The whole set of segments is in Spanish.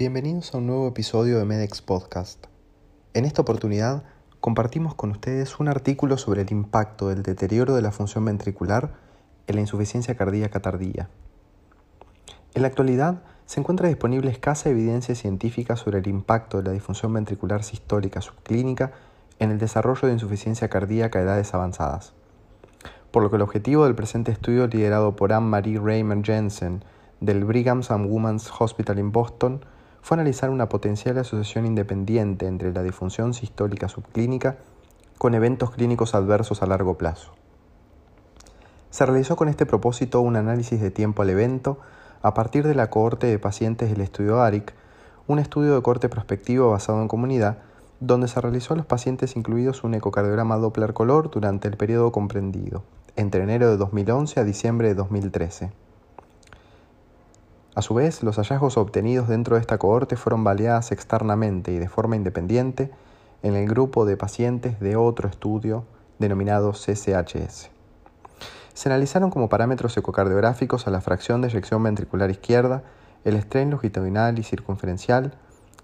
Bienvenidos a un nuevo episodio de Medex Podcast. En esta oportunidad compartimos con ustedes un artículo sobre el impacto del deterioro de la función ventricular en la insuficiencia cardíaca tardía. En la actualidad se encuentra disponible escasa evidencia científica sobre el impacto de la disfunción ventricular sistólica subclínica en el desarrollo de insuficiencia cardíaca a edades avanzadas. Por lo que el objetivo del presente estudio liderado por Anne-Marie Raymer Jensen del Brigham and Women's Hospital en Boston fue analizar una potencial asociación independiente entre la disfunción sistólica subclínica con eventos clínicos adversos a largo plazo. Se realizó con este propósito un análisis de tiempo al evento a partir de la cohorte de pacientes del estudio ARIC, un estudio de corte prospectivo basado en comunidad, donde se realizó a los pacientes incluidos un ecocardiograma Doppler color durante el periodo comprendido, entre enero de 2011 a diciembre de 2013. A su vez, los hallazgos obtenidos dentro de esta cohorte fueron validadas externamente y de forma independiente en el grupo de pacientes de otro estudio denominado CCHS. Se analizaron como parámetros ecocardiográficos a la fracción de eyección ventricular izquierda, el strain longitudinal y circunferencial,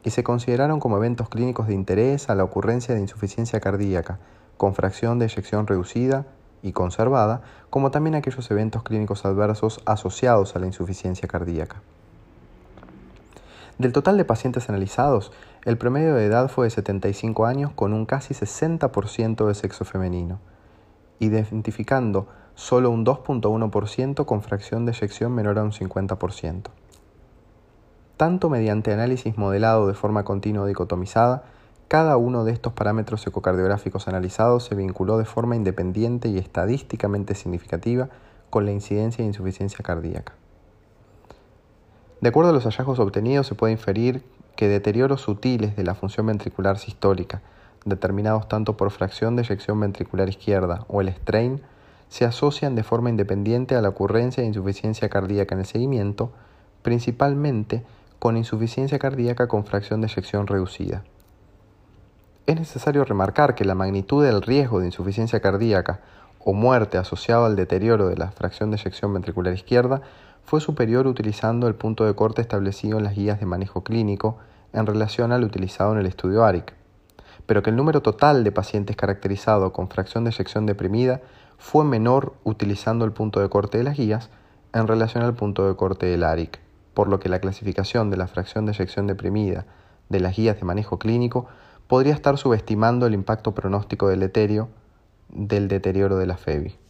y se consideraron como eventos clínicos de interés a la ocurrencia de insuficiencia cardíaca, con fracción de eyección reducida y conservada, como también aquellos eventos clínicos adversos asociados a la insuficiencia cardíaca. Del total de pacientes analizados, el promedio de edad fue de 75 años con un casi 60% de sexo femenino, identificando solo un 2.1% con fracción de eyección menor a un 50%. Tanto mediante análisis modelado de forma continua dicotomizada, cada uno de estos parámetros ecocardiográficos analizados se vinculó de forma independiente y estadísticamente significativa con la incidencia de insuficiencia cardíaca. De acuerdo a los hallazgos obtenidos, se puede inferir que deterioros sutiles de la función ventricular sistólica, determinados tanto por fracción de eyección ventricular izquierda o el strain, se asocian de forma independiente a la ocurrencia de insuficiencia cardíaca en el seguimiento, principalmente con insuficiencia cardíaca con fracción de eyección reducida. Es necesario remarcar que la magnitud del riesgo de insuficiencia cardíaca o muerte asociado al deterioro de la fracción de eyección ventricular izquierda fue superior utilizando el punto de corte establecido en las guías de manejo clínico en relación al utilizado en el estudio ARIC, pero que el número total de pacientes caracterizado con fracción de eyección deprimida fue menor utilizando el punto de corte de las guías en relación al punto de corte del ARIC, por lo que la clasificación de la fracción de eyección deprimida de las guías de manejo clínico podría estar subestimando el impacto pronóstico del del deterioro de la FEBI.